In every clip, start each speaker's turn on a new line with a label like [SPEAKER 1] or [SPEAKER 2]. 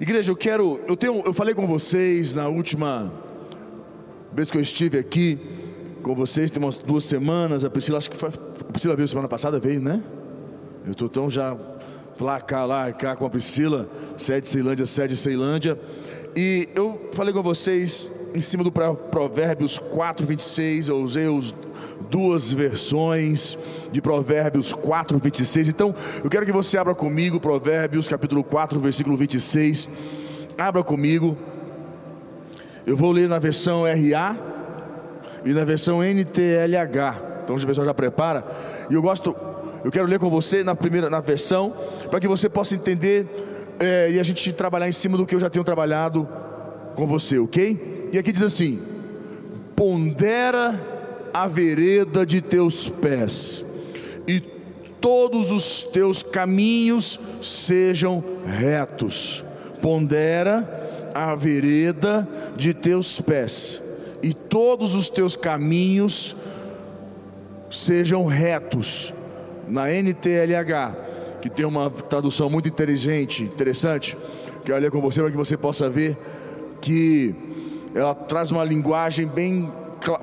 [SPEAKER 1] Igreja, eu quero, eu tenho, eu falei com vocês na última vez que eu estive aqui com vocês, tem umas duas semanas. A Priscila, acho que foi, a Priscila veio semana passada, veio, né? Eu estou tão já lá, cá, lá, cá com a Priscila, sede Ceilândia, sede Ceilândia. E eu falei com vocês em cima do Provérbios 4, 26. Eu usei os duas versões de Provérbios 4, 26. Então, eu quero que você abra comigo Provérbios capítulo 4, versículo 26. Abra comigo. Eu vou ler na versão RA e na versão NTLH. Então, o pessoal já prepara. E eu gosto, eu quero ler com você na primeira na versão, para que você possa entender é, e a gente trabalhar em cima do que eu já tenho trabalhado com você, ok? E aqui diz assim: pondera a vereda de teus pés, e todos os teus caminhos sejam retos. Pondera a vereda de teus pés, e todos os teus caminhos sejam retos. Na NTLH, que tem uma tradução muito inteligente, interessante, que eu ler com você para que você possa ver que ela traz uma linguagem bem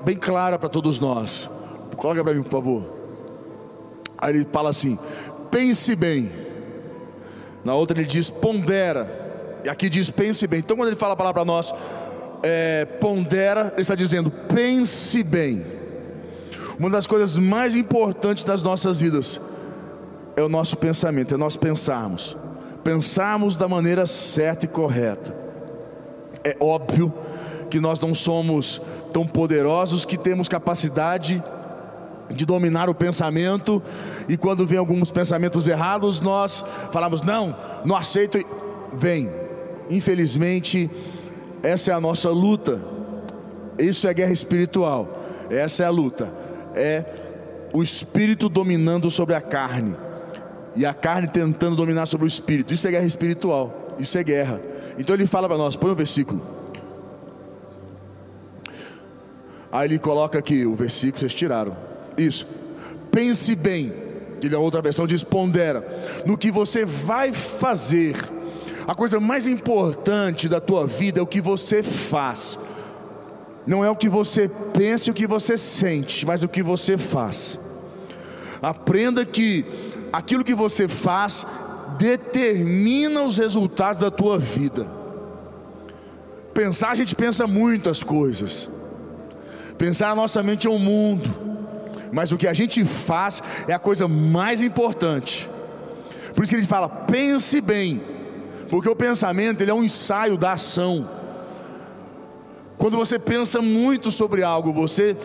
[SPEAKER 1] bem clara para todos nós. Coloca para mim, por favor. Aí ele fala assim: pense bem. Na outra ele diz pondera. E aqui diz pense bem. Então quando ele fala a palavra para nós, é, pondera, ele está dizendo pense bem. Uma das coisas mais importantes das nossas vidas é o nosso pensamento, é nós pensarmos. Pensarmos da maneira certa e correta. É óbvio que nós não somos tão poderosos que temos capacidade de dominar o pensamento e quando vem alguns pensamentos errados, nós falamos: "Não, não aceito". Vem. Infelizmente, essa é a nossa luta. Isso é guerra espiritual. Essa é a luta. É o espírito dominando sobre a carne e a carne tentando dominar sobre o espírito. Isso é guerra espiritual. Isso é guerra. Então ele fala para nós, põe o versículo. Aí ele coloca aqui o versículo, vocês tiraram. Isso. Pense bem. Ele a outra versão diz pondera no que você vai fazer. A coisa mais importante da tua vida é o que você faz. Não é o que você pensa e o que você sente, mas o que você faz. Aprenda que aquilo que você faz determina os resultados da tua vida. Pensar, a gente pensa muitas coisas. Pensar na nossa mente é um mundo, mas o que a gente faz é a coisa mais importante. Por isso que ele fala: pense bem, porque o pensamento ele é um ensaio da ação. Quando você pensa muito sobre algo, você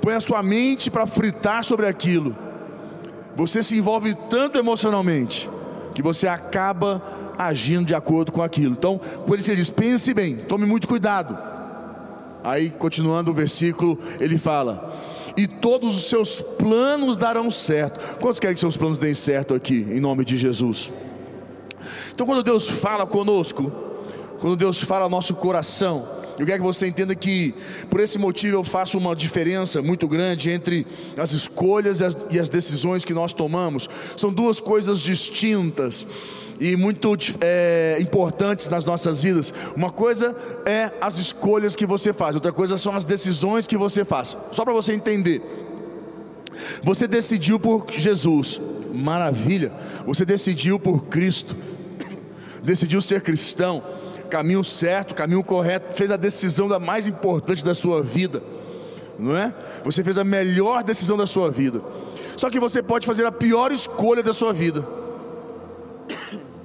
[SPEAKER 1] põe a sua mente para fritar sobre aquilo. Você se envolve tanto emocionalmente que você acaba agindo de acordo com aquilo. Então, por isso ele diz: pense bem, tome muito cuidado. Aí, continuando o versículo, ele fala: E todos os seus planos darão certo. Quantos querem que seus planos deem certo aqui, em nome de Jesus? Então, quando Deus fala conosco, quando Deus fala ao nosso coração, eu quero que você entenda que, por esse motivo, eu faço uma diferença muito grande entre as escolhas e as, e as decisões que nós tomamos. São duas coisas distintas e muito é, importantes nas nossas vidas. Uma coisa é as escolhas que você faz, outra coisa são as decisões que você faz. Só para você entender. Você decidiu por Jesus, maravilha. Você decidiu por Cristo, decidiu ser cristão, caminho certo, caminho correto, fez a decisão da mais importante da sua vida, não é? Você fez a melhor decisão da sua vida. Só que você pode fazer a pior escolha da sua vida.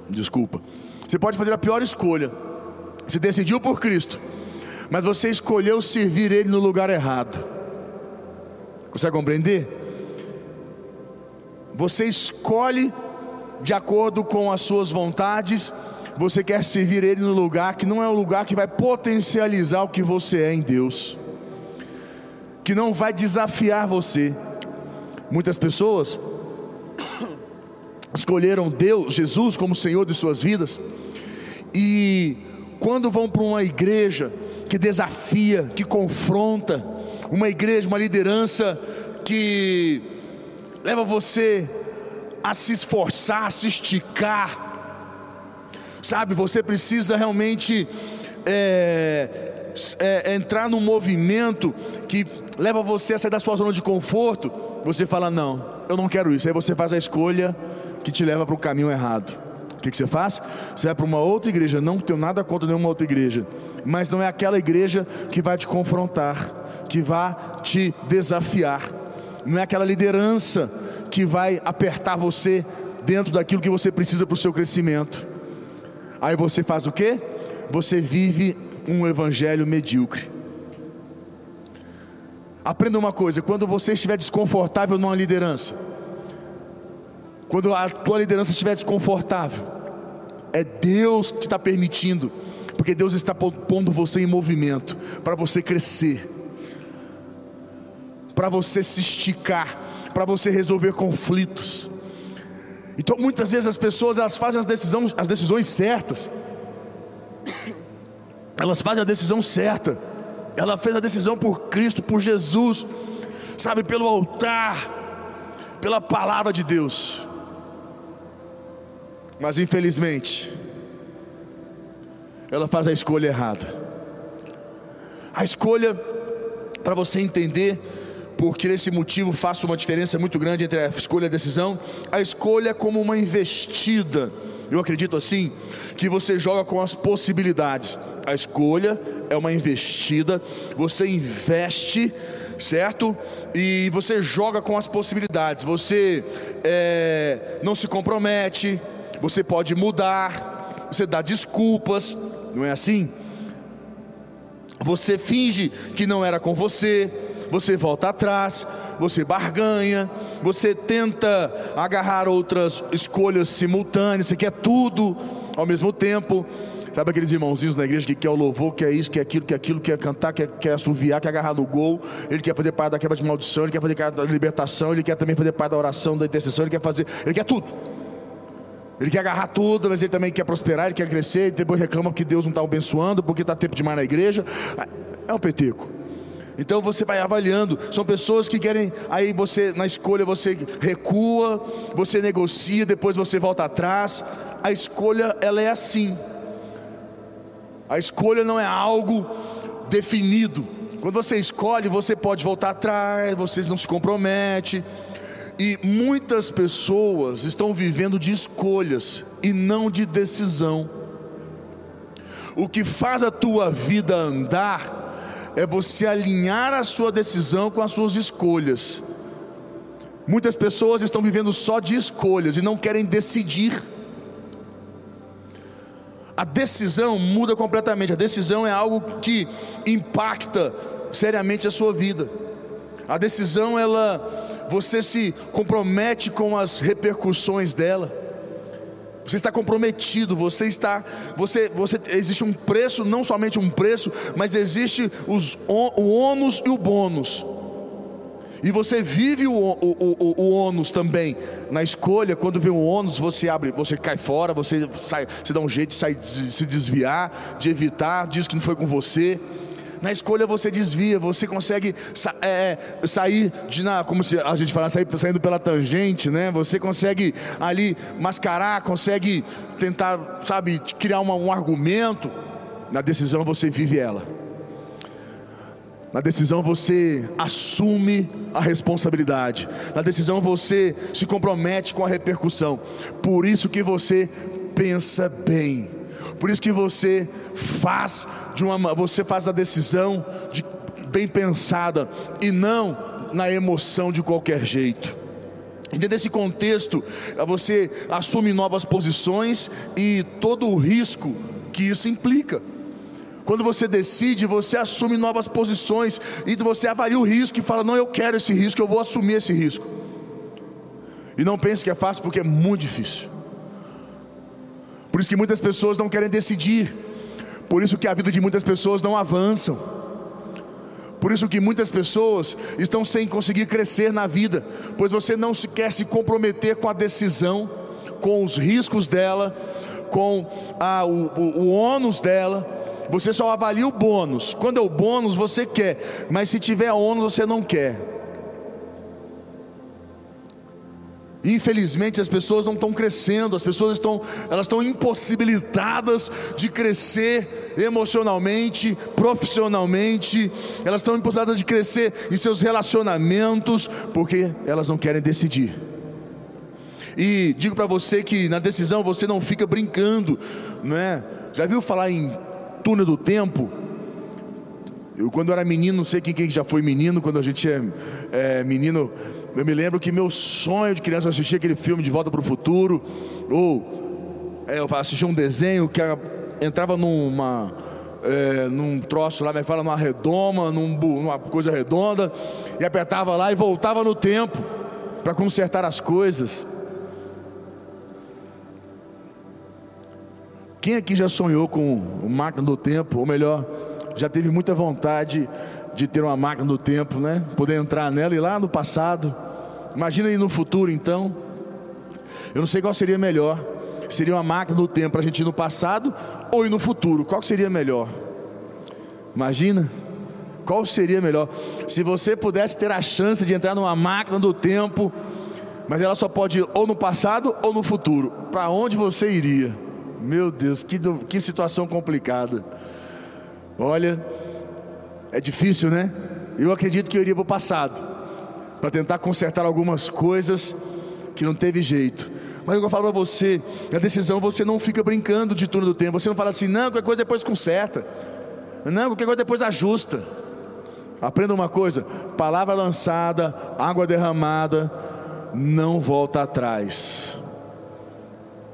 [SPEAKER 1] Desculpa. Você pode fazer a pior escolha. Você decidiu por Cristo, mas você escolheu servir Ele no lugar errado. Consegue compreender? Você escolhe de acordo com as suas vontades, você quer servir Ele no lugar que não é o lugar que vai potencializar o que você é em Deus, que não vai desafiar você. Muitas pessoas escolheram Deus, Jesus como Senhor de suas vidas, e quando vão para uma igreja que desafia, que confronta, uma igreja, uma liderança que leva você a se esforçar, a se esticar, sabe? Você precisa realmente é, é, entrar num movimento que leva você a sair da sua zona de conforto. Você fala: Não, eu não quero isso. Aí você faz a escolha que te leva para o caminho errado. O que, que, você faz? Você vai para uma outra igreja. Não tenho nada contra nenhuma outra igreja, mas não é aquela igreja que vai te confrontar, que vai te desafiar. Não é aquela liderança que vai apertar você dentro daquilo que você precisa para o seu crescimento. Aí você faz o quê? Você vive um evangelho medíocre. Aprenda uma coisa: quando você estiver desconfortável numa liderança, quando a tua liderança estiver desconfortável, é Deus que está permitindo, porque Deus está pondo você em movimento para você crescer, para você se esticar, para você resolver conflitos. Então muitas vezes as pessoas elas fazem as decisões, as decisões certas. Elas fazem a decisão certa. Ela fez a decisão por Cristo, por Jesus, sabe, pelo altar, pela palavra de Deus. Mas infelizmente, ela faz a escolha errada. A escolha, para você entender, porque esse motivo faça uma diferença muito grande entre a escolha e a decisão. A escolha é como uma investida, eu acredito assim, que você joga com as possibilidades. A escolha é uma investida, você investe, certo? E você joga com as possibilidades. Você é, não se compromete, você pode mudar, você dá desculpas, não é assim? Você finge que não era com você, você volta atrás, você barganha, você tenta agarrar outras escolhas simultâneas, você quer tudo ao mesmo tempo. Sabe aqueles irmãozinhos na igreja que quer o louvor, quer isso, quer aquilo, quer aquilo, quer cantar, quer, quer assoviar, quer agarrar no gol, ele quer fazer parte da quebra de maldição, ele quer fazer parte da libertação, ele quer também fazer parte da oração, da intercessão, ele quer fazer, ele quer tudo. Ele quer agarrar tudo, mas ele também quer prosperar, ele quer crescer, e depois reclama que Deus não está abençoando, porque está tempo demais na igreja. É um peteco. Então você vai avaliando. São pessoas que querem, aí você na escolha você recua, você negocia, depois você volta atrás. A escolha ela é assim. A escolha não é algo definido. Quando você escolhe, você pode voltar atrás, você não se compromete. E muitas pessoas estão vivendo de escolhas e não de decisão. O que faz a tua vida andar é você alinhar a sua decisão com as suas escolhas. Muitas pessoas estão vivendo só de escolhas e não querem decidir. A decisão muda completamente. A decisão é algo que impacta seriamente a sua vida. A decisão ela você se compromete com as repercussões dela. Você está comprometido, você está, você, você existe um preço, não somente um preço, mas existe os, o, ônus e o bônus. E você vive o, o, o, o ônus também. Na escolha, quando vem o ônus, você abre, você cai fora, você sai, você dá um jeito de, sair, de se desviar, de evitar, diz que não foi com você. Na escolha você desvia, você consegue sa é, sair de na, como se a gente fala, sair, saindo pela tangente, né? Você consegue ali mascarar, consegue tentar, sabe, criar uma, um argumento. Na decisão você vive ela. Na decisão você assume a responsabilidade. Na decisão você se compromete com a repercussão. Por isso que você pensa bem. Por isso que você faz de uma você faz a decisão de, bem pensada e não na emoção de qualquer jeito. Dentro desse contexto, você assume novas posições e todo o risco que isso implica. Quando você decide, você assume novas posições e você avalia o risco e fala: Não, eu quero esse risco, eu vou assumir esse risco. E não pense que é fácil, porque é muito difícil. Por isso que muitas pessoas não querem decidir. Por isso que a vida de muitas pessoas não avançam. Por isso que muitas pessoas estão sem conseguir crescer na vida, pois você não se quer se comprometer com a decisão, com os riscos dela, com a, o, o, o ônus dela. Você só avalia o bônus. Quando é o bônus, você quer, mas se tiver ônus, você não quer. Infelizmente as pessoas não estão crescendo, as pessoas estão, elas estão impossibilitadas de crescer emocionalmente, profissionalmente, elas estão impossibilitadas de crescer em seus relacionamentos, porque elas não querem decidir. E digo para você que na decisão você não fica brincando, não é? Já viu falar em túnel do tempo? Eu quando era menino, não sei quem, quem já foi menino, quando a gente é, é menino, eu me lembro que meu sonho de criança assistir aquele filme De Volta para o Futuro, ou é, eu assisti um desenho que entrava numa é, num troço lá, me fala numa redoma, num, numa coisa redonda, e apertava lá e voltava no tempo para consertar as coisas. Quem aqui já sonhou com o máquina do tempo, ou melhor, já teve muita vontade de ter uma máquina do tempo, né? Poder entrar nela e lá no passado. Imagina aí no futuro, então. Eu não sei qual seria melhor. Seria uma máquina do tempo para a gente ir no passado ou ir no futuro? Qual seria melhor? Imagina. Qual seria melhor? Se você pudesse ter a chance de entrar numa máquina do tempo, mas ela só pode ir ou no passado ou no futuro. Para onde você iria? Meu Deus, que, que situação complicada. Olha, é difícil, né? Eu acredito que eu iria para o passado, para tentar consertar algumas coisas que não teve jeito. Mas eu falo para você, na decisão você não fica brincando de turno do tempo. Você não fala assim, não, qualquer coisa depois conserta. Não, qualquer coisa depois ajusta. Aprenda uma coisa: palavra lançada, água derramada, não volta atrás.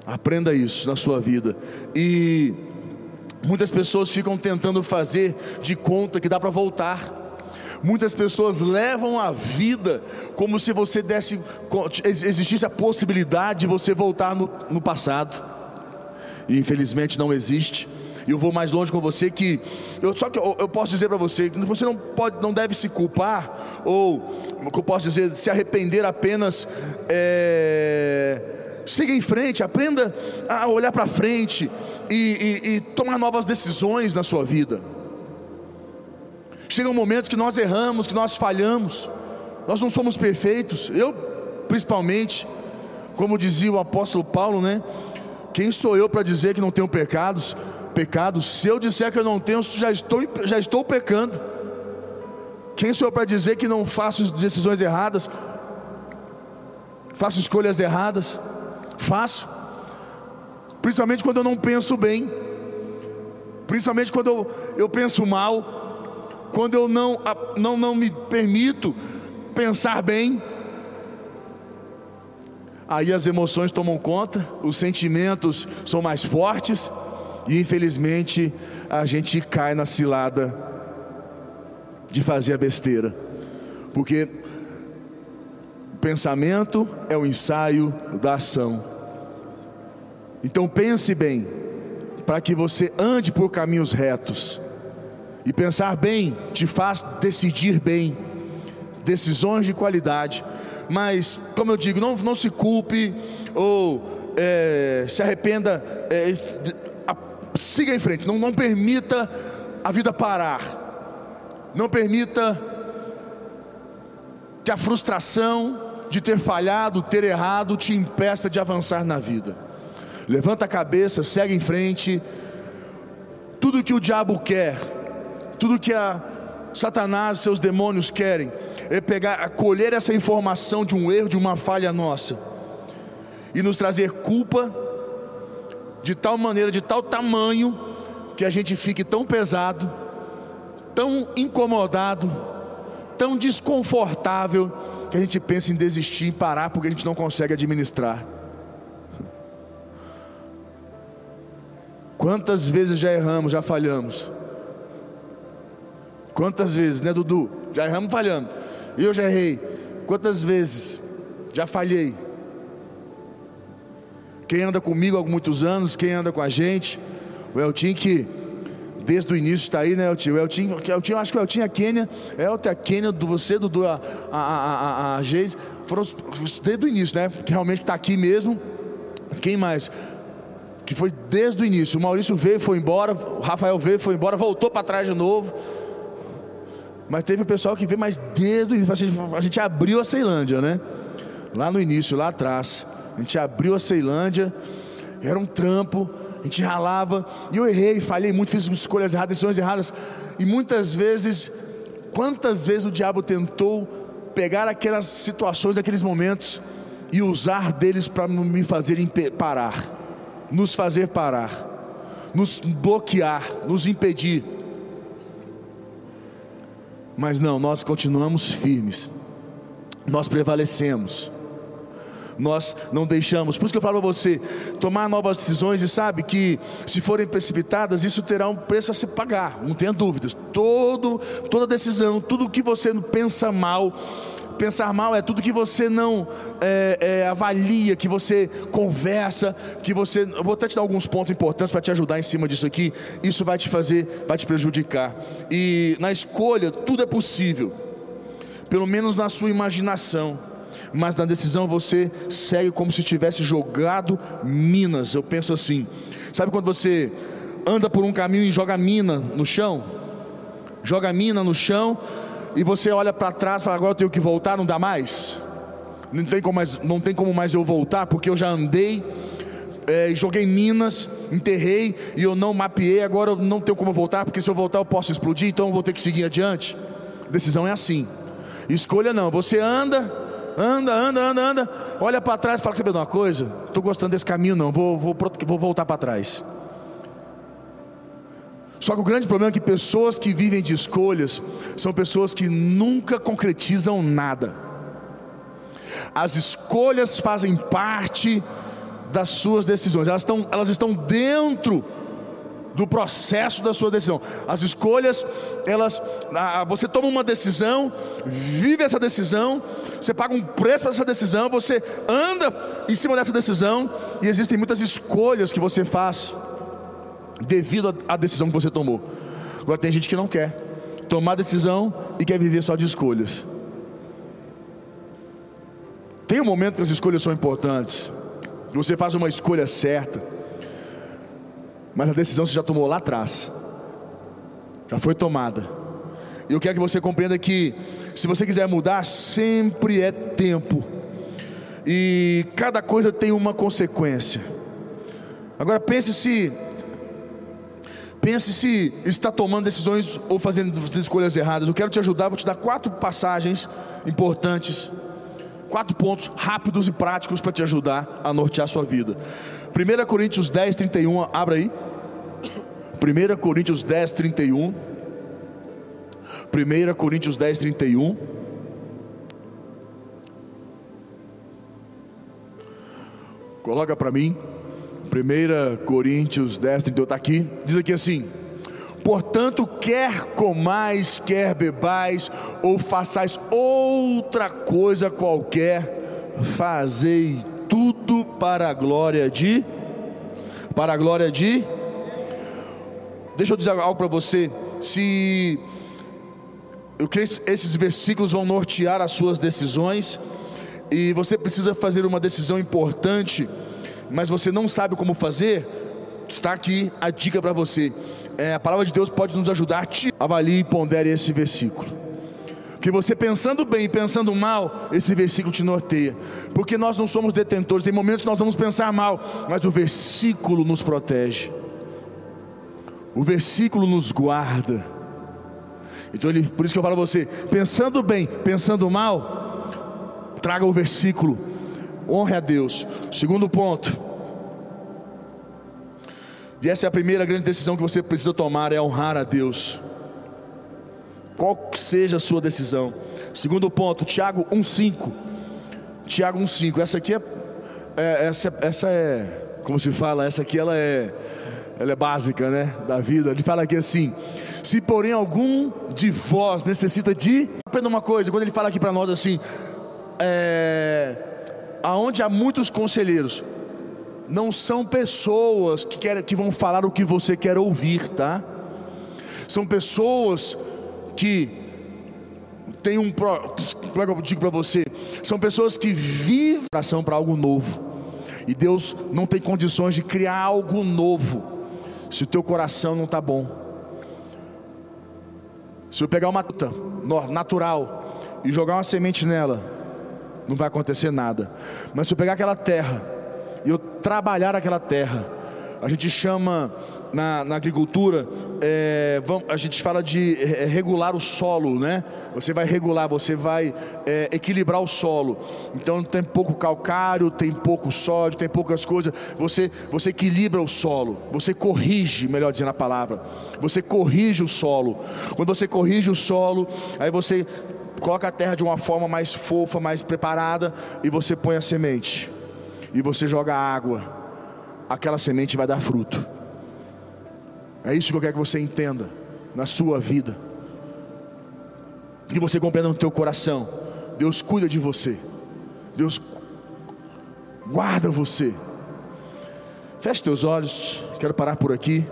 [SPEAKER 1] Aprenda isso na sua vida. E muitas pessoas ficam tentando fazer de conta que dá para voltar. Muitas pessoas levam a vida como se você desse existisse a possibilidade de você voltar no, no passado. E infelizmente não existe. E eu vou mais longe com você que eu só que eu, eu posso dizer para você, você não pode, não deve se culpar ou que eu posso dizer, se arrepender apenas é, siga em frente, aprenda a olhar para frente e, e, e tomar novas decisões na sua vida. Chegam momentos que nós erramos, que nós falhamos, nós não somos perfeitos, eu principalmente, como dizia o apóstolo Paulo, né? Quem sou eu para dizer que não tenho pecados? Pecados, se eu disser que eu não tenho, já estou, já estou pecando. Quem sou eu para dizer que não faço decisões erradas? Faço escolhas erradas? Faço. Principalmente quando eu não penso bem. Principalmente quando eu, eu penso mal. Quando eu não, não, não me permito pensar bem. Aí as emoções tomam conta, os sentimentos são mais fortes. E infelizmente a gente cai na cilada de fazer a besteira. Porque o pensamento é o ensaio da ação. Então pense bem, para que você ande por caminhos retos. E pensar bem te faz decidir bem, decisões de qualidade. Mas, como eu digo, não, não se culpe ou é, se arrependa, é, a, siga em frente, não, não permita a vida parar, não permita que a frustração de ter falhado, ter errado, te impeça de avançar na vida levanta a cabeça, segue em frente. Tudo que o diabo quer, tudo que a Satanás, seus demônios querem, é pegar, colher essa informação de um erro, de uma falha nossa, e nos trazer culpa de tal maneira, de tal tamanho, que a gente fique tão pesado, tão incomodado, tão desconfortável, que a gente pensa em desistir, em parar, porque a gente não consegue administrar. Quantas vezes já erramos, já falhamos? Quantas vezes, né, Dudu? Já erramos falhando. Eu já errei. Quantas vezes já falhei? Quem anda comigo há muitos anos, quem anda com a gente, o Eltim que desde o início está aí, né, Eltim? O Eltim, Eltim, acho que o Eltim, a Kênia, Elton, a Kênia, você, Dudu, a, a, a, a, a Geis, foram desde o início, né? Que realmente está aqui mesmo. Quem mais? Que foi desde o início. O Maurício veio, foi embora, o Rafael veio, foi embora, voltou para trás de novo. Mas teve o pessoal que veio, mas desde o início, a gente, abriu a Ceilândia, né? lá no início, lá atrás. A gente abriu a Ceilândia, era um trampo, a gente ralava, e eu errei, falhei muito, fiz escolhas erradas, decisões erradas, e muitas vezes, quantas vezes o diabo tentou pegar aquelas situações, aqueles momentos, e usar deles para me fazer parar, nos fazer parar, nos bloquear, nos impedir. Mas não, nós continuamos firmes, nós prevalecemos, nós não deixamos. Por isso que eu falo a você, tomar novas decisões e sabe que se forem precipitadas, isso terá um preço a se pagar, não tenha dúvidas. Todo, toda decisão, tudo que você pensa mal, Pensar mal é tudo que você não é, é, avalia, que você conversa, que você. Eu vou até te dar alguns pontos importantes para te ajudar em cima disso aqui. Isso vai te fazer, vai te prejudicar. E na escolha, tudo é possível, pelo menos na sua imaginação. Mas na decisão você segue como se tivesse jogado minas. Eu penso assim: sabe quando você anda por um caminho e joga mina no chão? Joga mina no chão e você olha para trás e fala: agora eu tenho que voltar, não dá mais? Não tem como mais, não tem como mais eu voltar, porque eu já andei, é, joguei minas, enterrei e eu não mapeei, agora eu não tenho como voltar, porque se eu voltar eu posso explodir, então eu vou ter que seguir adiante. Decisão é assim. Escolha não, você anda, anda, anda, anda, anda, olha para trás e fala: sabe de uma coisa? Estou gostando desse caminho, não, vou, vou, vou voltar para trás. Só que o grande problema é que pessoas que vivem de escolhas são pessoas que nunca concretizam nada. As escolhas fazem parte das suas decisões, elas estão, elas estão dentro do processo da sua decisão. As escolhas, elas, você toma uma decisão, vive essa decisão, você paga um preço para essa decisão, você anda em cima dessa decisão, e existem muitas escolhas que você faz devido à decisão que você tomou. Agora tem gente que não quer tomar decisão e quer viver só de escolhas. Tem um momento que as escolhas são importantes. Você faz uma escolha certa, mas a decisão você já tomou lá atrás, já foi tomada. E eu quero que você compreenda que, se você quiser mudar, sempre é tempo, e cada coisa tem uma consequência. Agora pense se Pense se está tomando decisões ou fazendo escolhas erradas. Eu quero te ajudar, vou te dar quatro passagens importantes, quatro pontos rápidos e práticos para te ajudar a nortear a sua vida. 1 Coríntios 10, 31, abra aí. 1 Coríntios 10, 31. 1 Coríntios 10, 31. Coloca para mim. 1 Coríntios 10, 32 está aqui, diz aqui assim: Portanto, quer comais, quer bebais, ou façais outra coisa qualquer, fazei tudo para a glória de, para a glória de. Deixa eu dizer algo para você, se eu creio que esses versículos vão nortear as suas decisões, e você precisa fazer uma decisão importante mas você não sabe como fazer, está aqui a dica para você. É, a palavra de Deus pode nos ajudar. Te avalie e pondere esse versículo. Que você pensando bem e pensando mal, esse versículo te norteia. Porque nós não somos detentores. Tem momentos que nós vamos pensar mal, mas o versículo nos protege. O versículo nos guarda. Então, ele, por isso que eu falo a você: pensando bem, pensando mal, traga o versículo honre a Deus. Segundo ponto, e essa é a primeira grande decisão que você precisa tomar: é honrar a Deus. Qual seja a sua decisão. Segundo ponto, Tiago 1,5. Tiago 1,5. Essa aqui é, é, essa, essa é, como se fala, essa aqui ela é, ela é básica, né, da vida. Ele fala aqui assim: se porém algum de vós necessita de, aprenda uma coisa. Quando ele fala aqui para nós assim, é, aonde há muitos conselheiros, não são pessoas que, querem, que vão falar o que você quer ouvir, tá? São pessoas que têm um. Como é que eu digo para você? São pessoas que vivem ação para algo novo. E Deus não tem condições de criar algo novo se o teu coração não está bom. Se eu pegar uma natural e jogar uma semente nela, não vai acontecer nada. Mas se eu pegar aquela terra e eu trabalhar aquela terra, a gente chama na, na agricultura, é, vamos, a gente fala de é, regular o solo, né? Você vai regular, você vai é, equilibrar o solo. Então tem pouco calcário, tem pouco sódio, tem poucas coisas. Você, você equilibra o solo, você corrige, melhor dizendo a palavra. Você corrige o solo. Quando você corrige o solo, aí você coloca a terra de uma forma mais fofa, mais preparada, e você põe a semente. E você joga água. Aquela semente vai dar fruto. É isso que eu quero que você entenda na sua vida. Que você compreenda no teu coração. Deus cuida de você. Deus guarda você. Feche teus olhos. Quero parar por aqui.